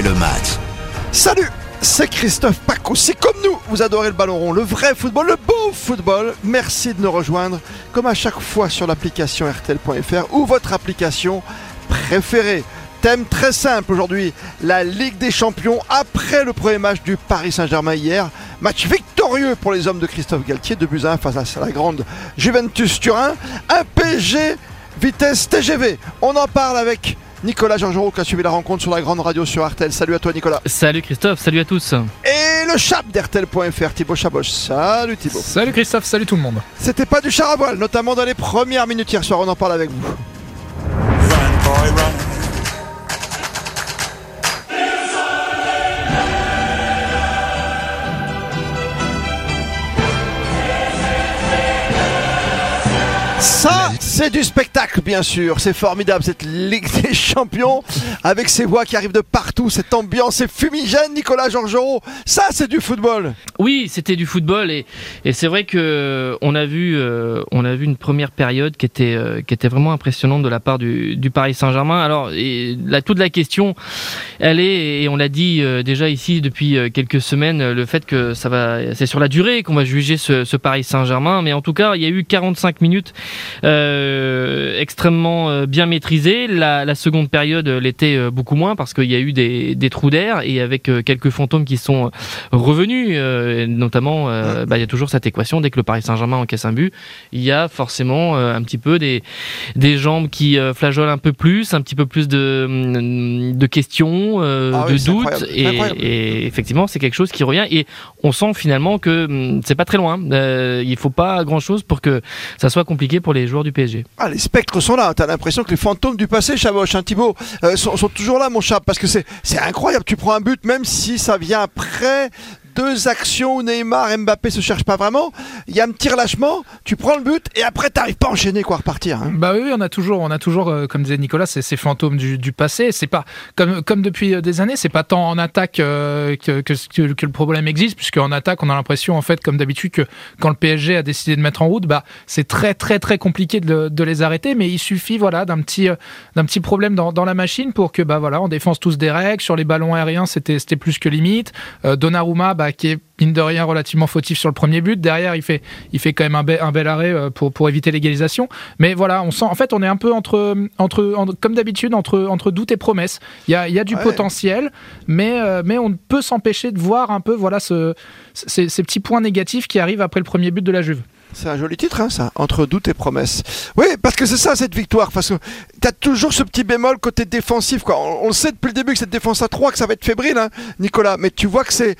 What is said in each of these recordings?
le match. Salut c'est Christophe Paco. Si comme nous, vous adorez le ballon rond, le vrai football, le beau football, merci de nous rejoindre comme à chaque fois sur l'application RTL.fr ou votre application préférée. Thème très simple aujourd'hui, la Ligue des Champions après le premier match du Paris Saint-Germain hier. Match victorieux pour les hommes de Christophe Galtier, de buts 1 face à la grande Juventus Turin. Un PSG vitesse TGV. On en parle avec Nicolas Georgerot qui a suivi la rencontre sur la grande radio sur Artel. Salut à toi Nicolas. Salut Christophe, salut à tous. Et le chap d'Artel.fr, Thibaut Chaboch. Salut Thibaut. Salut Christophe, salut tout le monde. C'était pas du char à voile, notamment dans les premières minutes hier soir, on en parle avec vous. C'est du spectacle, bien sûr. C'est formidable, cette Ligue des Champions, avec ces voix qui arrivent de partout, cette ambiance est fumigène, Nicolas Georgerot. Ça, c'est du football. Oui, c'était du football, et, c'est vrai que euh, on a vu, euh, on a vu une première période qui était, euh, vraiment impressionnante de la part du, Paris Saint-Germain. Alors, toute la question, elle est, et on l'a dit déjà ici depuis quelques semaines, le fait que ça va, c'est sur la durée qu'on va juger ce, Paris Saint-Germain, mais en tout cas, il y a eu 45 minutes extrêmement euh, bien maîtrisé. La, la seconde période l'était euh, beaucoup moins parce qu'il y a eu des, des trous d'air et avec quelques fantômes qui sont revenus, notamment bah, il y a toujours cette équation dès que le Paris Saint-Germain encaisse un but, il y a forcément un petit peu des, des jambes qui flageolent un peu plus, un petit peu plus de, mm, de questions, ah de doutes et, et, effectivement c'est quelque chose qui revient et on sent finalement que mm, c'est pas très loin. il faut pas grand chose pour que ça soit compliqué pour les joueurs du PSG. Ah, les spectres sont là. T'as l'impression que les fantômes du passé, Chaboche, hein, euh, sont, sont, toujours là, mon chat, parce que c'est incroyable. Tu prends un but, même si ça vient après deux actions où Neymar, Mbappé se cherchent pas vraiment. Il y a un petit relâchement, tu prends le but et après t'arrives pas à enchaîner quoi, repartir. Hein. Bah oui, on a toujours, on a toujours, euh, comme disait Nicolas, ces, fantômes du, passé. C'est pas comme depuis euh, des années, c'est pas tant en attaque euh, que, que, le problème existe, puisque en attaque, on a l'impression en fait, comme d'habitude, que quand le PSG a décidé de mettre en route, bah c'est très très très compliqué de, les arrêter. Mais il suffit voilà d'un petit d'un petit problème dans, dans, la machine pour que bah voilà, on défense tous des règles sur les ballons aériens, c'était c'était plus que limite. Donnarumma, bah qui est mine de rien relativement fautif sur le premier but. Derrière, il fait, il fait quand même un, un bel arrêt euh, pour, pour éviter l'égalisation. Mais voilà, on sent, en fait, on est un peu entre, entre, comme d'habitude, entre, entre doute et promesse. Il y a, il y a du potentiel, mais, euh, mais on peut s'empêcher de voir un peu voilà, ce, ces, ces petits points négatifs qui arrivent après le premier but de la Juve. C'est un joli titre, hein, ça, entre doute et promesse. Oui, parce que c'est ça cette victoire, parce que tu as toujours ce petit bémol côté défensif. Quoi. On, le sait depuis le début que cette défense à 3, que ça va être fébrile, hein, Nicolas, mais tu vois que c'est,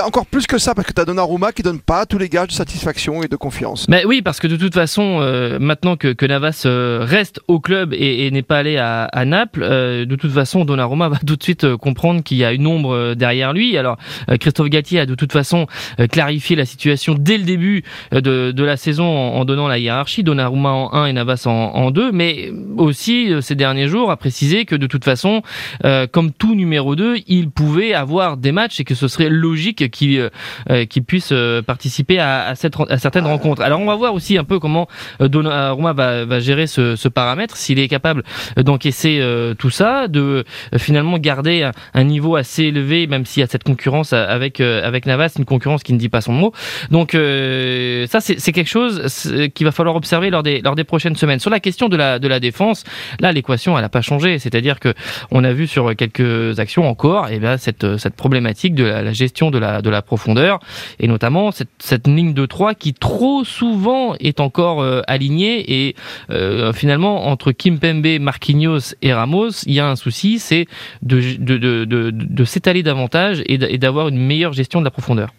encore plus que ça, parce que tu as Donnarumma qui donne pas tous les gages de satisfaction et de confiance. Mais oui, parce que de toute façon, euh, maintenant que, que Navas euh, reste au club et, n'est pas allé à, Naples, euh, de toute façon, Donnarumma va tout de suite comprendre qu'il y a une ombre derrière lui. Alors, Christophe Gatti a de toute façon clarifié la situation dès le début de, de la saison en, donnant la hiérarchie, Donnarumma en 1 et Navas en, en 2, mais aussi euh, ces derniers jours a précisé que de toute façon, euh, comme tout numéro 2, il pouvait avoir des matchs et que ce serait logique qu'il euh, puisse participer à, cette, à certaines rencontres. Alors on va voir aussi un peu comment Donnarumma va, va gérer ce, paramètre, s'il est capable d'encaisser tout ça, de finalement garder un, un, niveau assez élevé, même s'il y a cette concurrence avec, avec Navas, une concurrence qui ne dit pas son mot. Donc ça c'est quelque chose qu'il va falloir observer lors des, lors des prochaines semaines. Sur la question de la, de la défense, là, l'équation, elle n'a pas changé. C'est-à-dire que on a vu sur quelques actions encore, eh bien, cette, cette problématique de la, gestion de la, de la profondeur, et notamment cette, cette ligne de 3 qui trop souvent est encore euh, alignée, et euh, finalement, entre Kimpembe, Marquinhos et Ramos, il y a un souci, c'est de, de, de, de s'étaler davantage et d'avoir une meilleure gestion de la profondeur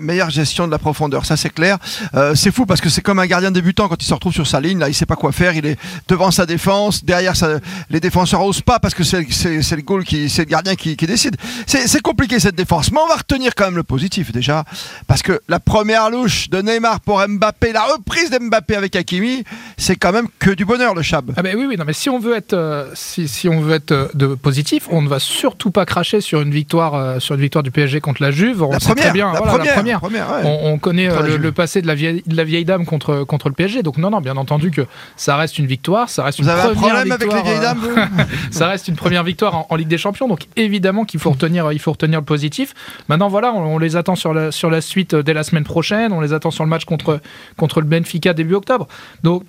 meilleure gestion de la profondeur, ça c'est clair. Euh, c'est fou parce que c'est comme un gardien débutant quand il se retrouve sur sa ligne, là il sait pas quoi faire, il est devant sa défense, derrière ça, les défenseurs osent pas parce que c'est le goal qui, c'est le gardien qui, qui décide. C'est compliqué cette défense, mais on va retenir quand même le positif déjà parce que la première louche de Neymar pour Mbappé, la reprise d'Mbappé avec Hakimi, c'est quand même que du bonheur le Chab. Ah ben oui oui non mais si on veut être euh, si, si, on veut être euh, de positif, on ne va surtout pas cracher sur une victoire sur une victoire du PSG contre la Juve. On la première, bien, la première première. on, connaît le, passé de la, vieille, de la vieille dame contre, contre le PSG. Donc non, non, bien entendu que ça reste une victoire. Ça reste Vous une avez première un problème victoire, avec les vieilles dames Ça reste une première victoire en, Ligue des Champions. Donc évidemment qu'il faut retenir, il faut retenir le positif. Maintenant, voilà, on, les attend sur la, sur la suite dès la semaine prochaine. On les attend sur le match contre, contre le Benfica début octobre. Donc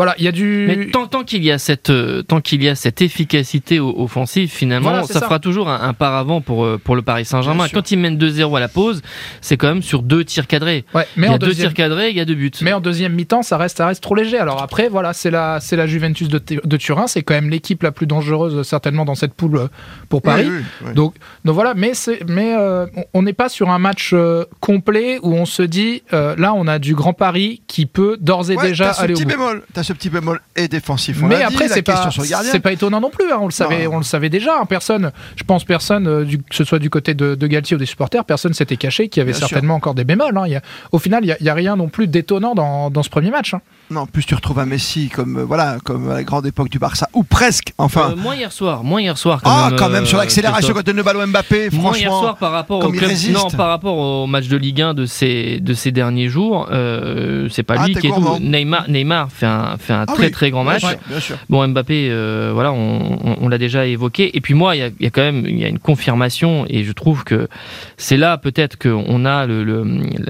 voilà, il y a du. Mais tant, tant qu'il y a cette euh, tant qu'il y a cette efficacité offensive, finalement, ça, fera toujours un, un paravent pour euh, pour le Paris Saint-Germain. Quand ils mènent 2-0 à la pause, c'est quand même sur deux tirs cadrés. Ouais, mais il y a deux tirs cadrés, il y a deux buts. Mais en deuxième mi-temps, ça reste ça reste trop léger. Alors après, voilà, c'est la c'est la Juventus de, de Turin, c'est quand même l'équipe la plus dangereuse certainement dans cette poule euh, pour Paris. donc donc voilà, mais c'est mais on n'est pas sur un match complet où on se dit là on a du grand Paris qui peut d'ores et déjà aller au bout. Bémol ce petit bémol est défensif. mais après, c'est pas, c'est pas étonnant non plus. Hein. on le savait, on le savait déjà. Hein. personne, je pense, personne, euh, que ce soit du côté de, de Galtier ou des supporters, personne s'était caché qu'il y avait certainement encore des bémols. Hein. au final, il n'y a, rien non plus d'étonnant dans, dans, ce premier match. Non, en plus tu retrouves un Messi comme euh, voilà, comme à la grande époque du Barça, ou presque. Enfin. Euh, moins hier soir, moins hier soir. Quand ah, quand même sur l'accélération quand donne le ballon Mbappé. Franchement, hier soir par rapport au non, par rapport au match de Ligue 1 de ces de ces derniers jours, c'est pas ah, lui qui est tout. Neymar, Neymar fait un fait un ah très très grand match. Bon, Mbappé, euh, voilà, on, l'a déjà évoqué. Et puis moi, il y, a, quand même il y a une confirmation, et je trouve que c'est là peut-être qu'on a le,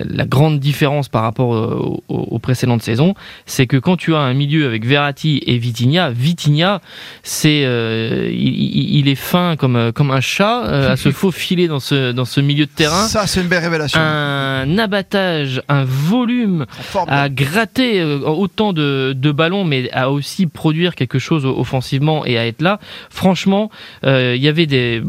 la grande différence par rapport euh, aux, précédentes saisons, c'est que quand tu as un milieu avec Verratti et Vitinha, Vitinha, c'est euh, il, est fin comme comme un chat à se faufiler dans ce dans ce milieu de terrain. Ça, c'est une belle révélation. Un abattage, un volume à gratter autant de, de ballons, mais à aussi produire quelque chose offensivement et à être là. Franchement, euh, il y avait des,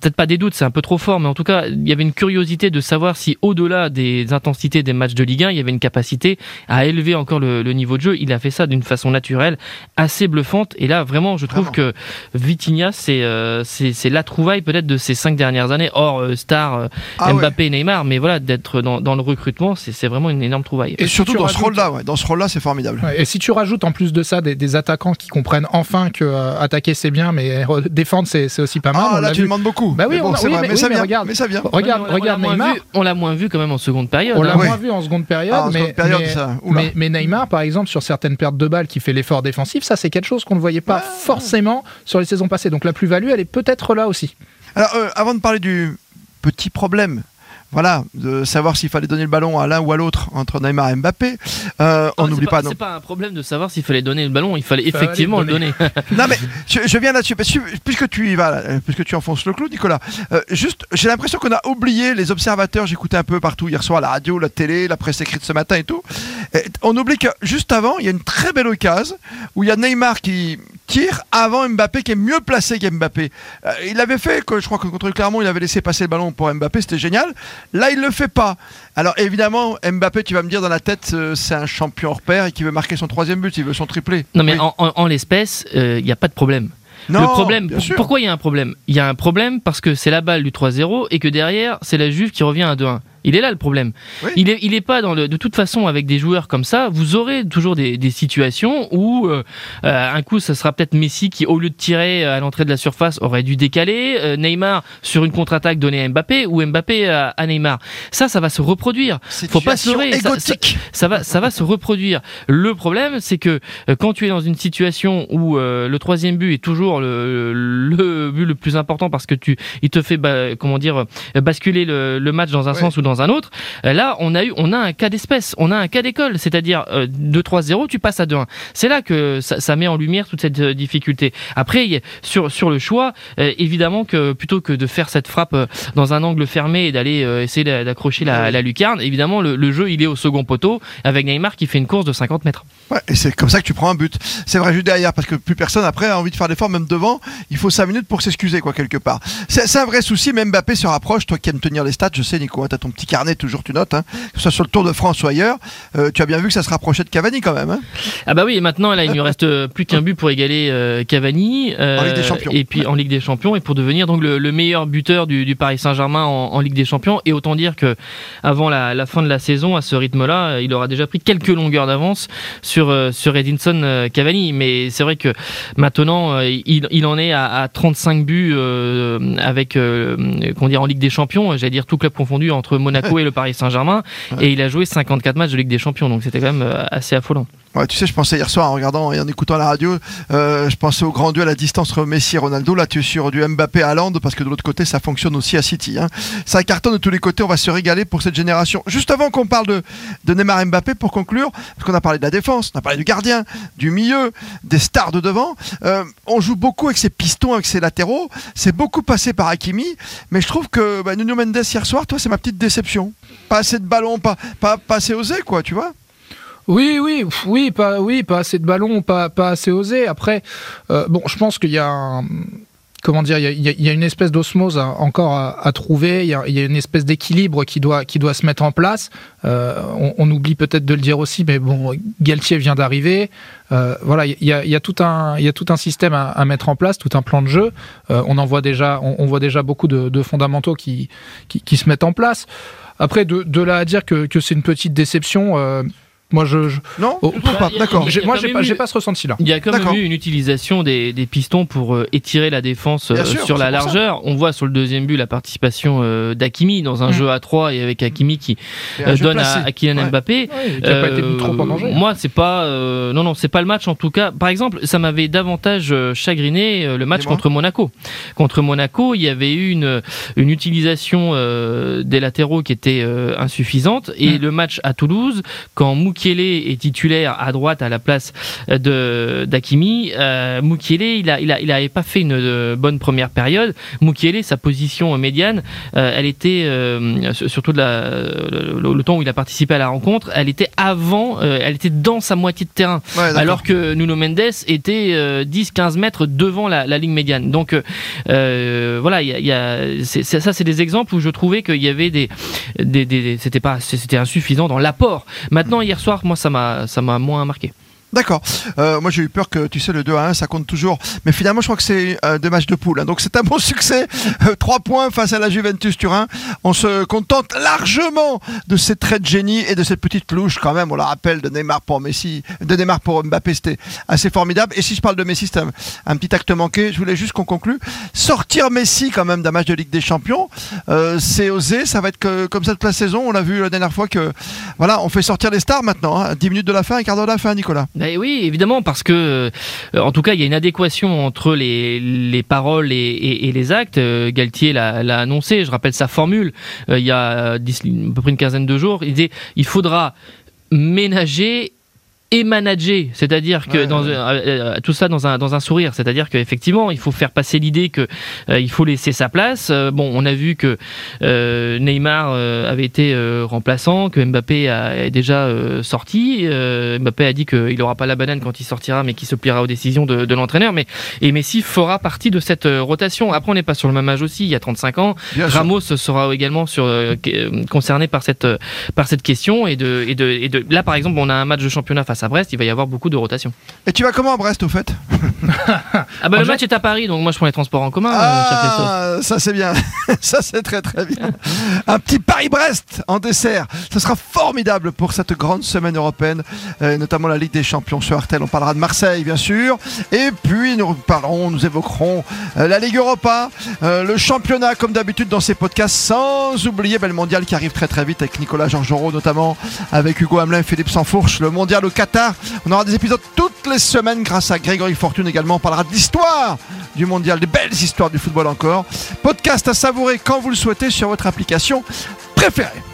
peut-être pas des doutes, c'est un peu trop fort, mais en tout cas, il y avait une curiosité de savoir si au-delà des intensités des matchs de Ligue 1, il y avait une capacité à élever encore le, niveau de jeu. Il a fait ça d'une façon naturelle, assez bluffante. Et là, vraiment, je trouve que Vitinha, euh, c'est c'est la trouvaille peut-être de ces cinq dernières années, hors euh, star ah Mbappé et Neymar, mais voilà, d'être dans, dans, le recrutement, c'est vraiment une énorme trouvaille. Et, surtout dans ce rôle-là, ouais, dans ce rôle-là, c'est formidable. et si tu rajoutes en plus de ça des, attaquants qui comprennent enfin que euh, attaquer c'est bien, mais défendre c'est aussi pas mal. Ah, là tu demandes beaucoup. Bah oui, mais, ça vient, regarde, mais ça vient. Regarde, regarde Neymar. on l'a moins vu quand même en seconde période. On l'a hein. moins vu en seconde période, ah, mais, mais, mais, Neymar, par exemple, sur certaines pertes de balles qui fait l'effort défensif, ça c'est quelque chose qu'on ne voyait pas forcément sur les saisons passées. Donc la plus-value, elle est peut-être là aussi. Alors, euh, avant de parler du petit problème voilà, de savoir s'il fallait donner le ballon à l'un ou à l'autre entre Neymar et Mbappé. Euh, on n'oublie pas. pas c'est pas un problème de savoir s'il fallait donner le ballon, il fallait effectivement le donner. non mais je, viens là-dessus puisque tu y vas, puisque tu enfonces le clou, Nicolas. Euh, juste, j'ai l'impression qu'on a oublié les observateurs. J'écoutais un peu partout hier soir la radio, la télé, la presse écrite ce matin et tout. On oublie que juste avant, il y a une très belle occasion où il y a Neymar qui tire avant Mbappé qui est mieux placé qu'Mbappé. Euh, il avait fait, je crois que contre Clermont, il avait laissé passer le ballon pour Mbappé, c'était génial. Là, il le fait pas. Alors évidemment, Mbappé, tu vas me dire dans la tête, euh, c'est un champion hors pair et qui veut marquer son troisième but, il veut son triplé. Non mais en, l'espèce, euh, il n'y a pas de problème. Non, le problème, pourquoi il y a un problème? Il y a un problème parce que c'est la balle du 3-0 et que derrière, c'est la Juve qui revient à 2-1. Il est là le problème. Il est, il est pas dans le. De toute façon, avec des joueurs comme ça, vous aurez toujours des, des situations où euh, euh un coup, ça sera peut-être Messi qui, au lieu de tirer à l'entrée de la surface, aurait dû décaler. Euh, Neymar sur une contre-attaque donnée à Mbappé ou Mbappé à, à, Neymar. Ça, ça va se reproduire. Faut pas se leurrer. Ça, ça, va, ça va se reproduire. Le problème, c'est que euh, quand tu es dans une situation où le troisième but est toujours le, le, but le plus important parce que tu, il te fait, comment dire, basculer le, le match dans un sens ou dans un autre. Euh, là, on a eu, on a un cas d'espèce, on a un cas d'école, c'est-à-dire 2-3-0, euh, tu passes à 2-1. C'est là que ça, met en lumière toute cette euh, difficulté. Après, sur sur le choix, évidemment que plutôt que de faire cette frappe dans un angle fermé et d'aller essayer d'accrocher la, lucarne, évidemment le, jeu il est au second poteau avec Neymar qui fait une course de 50 mètres. Ouais, et c'est comme ça que tu prends un but. C'est vrai juste derrière parce que plus personne après a envie de faire l'effort même devant. Il faut 5 minutes pour s'excuser quoi quelque part. C'est un vrai souci. Même Mbappé se rapproche. Toi qui aimes tenir les stats, je sais Nico, hein, tu as ton petit carnet, toujours tu notes, hein, que ce soit sur le Tour de France ou ailleurs. Euh, tu as bien vu que ça se rapprochait de Cavani quand même. Hein. ah bah oui, et maintenant là, il ne reste plus qu'un but pour égaler euh, Cavani. Euh, en Ligue des Champions. Et puis en Ligue des Champions, et pour devenir donc le, meilleur buteur du, Paris Saint-Germain en, Ligue des Champions. Et autant dire que avant la, fin de la saison, à ce rythme-là, il aura déjà pris quelques longueurs d'avance sur, sur Edinson Cavani. Mais c'est vrai que maintenant, il, en est à, 35 buts avec, comment dire, en Ligue des Champions, j'allais dire tout club confondu entre Monaco Monaco et le Paris Saint-Germain, et il a joué 54 matchs de Ligue des Champions, donc c'était quand même euh, assez affolant. Tu sais, je pensais hier soir en regardant et en écoutant la radio, euh, je pensais au grand duel à distance entre Messi et Ronaldo. Là, tu es sur du Mbappé à Land parce que de l'autre côté, ça fonctionne aussi à City. Hein. Ça cartonne de tous les côtés. On va se régaler pour cette génération. Juste avant qu'on parle de, de Neymar Mbappé, pour conclure, parce qu'on a parlé de la défense, on a parlé du gardien, du milieu, des stars de devant. Euh, on joue beaucoup avec ses pistons, avec ses latéraux. C'est beaucoup passé par Hakimi, mais je trouve que bah, Nuno Mendes hier soir, toi, c'est ma petite déception. Pas assez de ballons, pas, pas, pas assez osé, quoi, tu vois. Oui, oui, oui, pas, oui, pas assez de ballons, pas, pas assez osé. Après, euh, bon, je pense qu'il y a un, comment dire, il y, a, une espèce d'osmose encore à, trouver. Il y, a, une espèce d'équilibre qui doit, qui doit se mettre en place. Euh, on, oublie peut-être de le dire aussi, mais bon, Galtier vient d'arriver. Euh, voilà, il y, a, tout un, il y a tout un système à, mettre en place, tout un plan de jeu. On en voit déjà, on, voit déjà beaucoup de, fondamentaux qui, qui, qui, se mettent en place. Après, de, de là à dire que, que c'est une petite déception. Euh, moi, je, je... non, oh, pas. D'accord. Moi, j'ai pas, eu... pas, ce ressenti-là. Il y a quand même eu une utilisation des, des pistons pour euh, étirer la défense euh, sûr, sur la largeur. On voit sur le deuxième but la participation euh, d'Akimi dans un mmh. jeu à 3 et avec Hakimi qui donne à, à, Kylian ouais. Mbappé. Ouais, qui a pas été trop en danger. Moi, c'est pas, non, non, c'est pas le match en tout cas. Par exemple, ça m'avait davantage chagriné le match contre Monaco. Contre Monaco, il y avait eu une, une utilisation des latéraux qui était insuffisante et mmh. le match à Toulouse, quand Mouki Mukiele est titulaire à droite à la place de d'Akimi. Euh, Mukiele, il a, il a, il avait pas fait une euh, bonne première période. Mukiele, sa position médiane, euh, elle était euh, surtout de la, le, le, temps où il a participé à la rencontre, elle était avant, euh, elle était dans sa moitié de terrain, ouais, alors que Nuno Mendes était 10-15 mètres devant la, la, ligne médiane. Donc voilà, il y a, y a ça, c'est des exemples où je trouvais qu'il y avait des, des, des c'était pas, c'était insuffisant dans l'apport. Maintenant hier soir, moi, ça m'a, ça m'a moins marqué. D'accord. Euh, moi, j'ai eu peur que, tu sais, le 2 à 1, ça compte toujours. Mais finalement, je crois que c'est euh, des matchs de poule. Hein. Donc, c'est un bon succès. Euh, 3 points face à la Juventus Turin. On se contente largement de ces traits de génie et de cette petite louche, quand même. On la rappelle de Neymar pour Messi, de Neymar pour Mbappé. C'était assez formidable. Et si je parle de Messi, c'est un, un, petit acte manqué. Je voulais juste qu'on conclue. Sortir Messi, quand même, d'un match de Ligue des Champions, euh, c'est osé. Ça va être que, comme ça toute la saison. On l'a vu la dernière fois que, voilà, on fait sortir les stars maintenant. Hein. 10 minutes de la fin, un quart d'heure de la fin, Nicolas. Ben oui, évidemment, parce que, euh, en tout cas, il y a une adéquation entre les, les paroles et, les actes. Euh, Galtier l'a annoncé, je rappelle sa formule, euh, il y a 10, à peu près une quinzaine de jours. Il disait il faudra ménager et manager, c'est-à-dire que ouais, dans, ouais. Euh, tout ça dans un, dans un sourire, c'est-à-dire qu'effectivement il faut faire passer l'idée que euh, il faut laisser sa place. Euh, bon, on a vu que euh, Neymar euh, avait été remplaçant, que Mbappé a, est déjà sorti. Mbappé a dit qu'il n'aura pas la banane quand il sortira, mais qu'il se pliera aux décisions de, de l'entraîneur. Mais et Messi fera partie de cette rotation. Après, on n'est pas sur le même âge aussi. Il y a 35 ans. Bien Ramos sûr. sera également sur, concerné par cette par cette question et de, et de et de là par exemple, on a un match de championnat face à Brest, il va y avoir beaucoup de rotation. Et tu vas comment à Brest au fait Ah bah le match est à Paris, donc moi je prends les transports en commun. Ah, ça c'est bien, ça c'est très très bien. Un petit Paris-Brest en dessert, ça sera formidable pour cette grande semaine européenne, euh, notamment la Ligue des Champions sur Artel. On parlera de Marseille bien sûr, et puis nous parlerons, nous évoquerons euh, la Ligue Europa, euh, le championnat comme d'habitude dans ces podcasts, sans oublier ben, le mondial qui arrive très très vite avec Nicolas Georgerot notamment, avec Hugo Hamelin et Philippe Sansfourche, le mondial au On aura des épisodes toutes les semaines grâce à Grégory Fortune également. On parlera de l'histoire du mondial, des belles histoires du football encore. Podcast à savourer quand vous le souhaitez sur votre application préférée.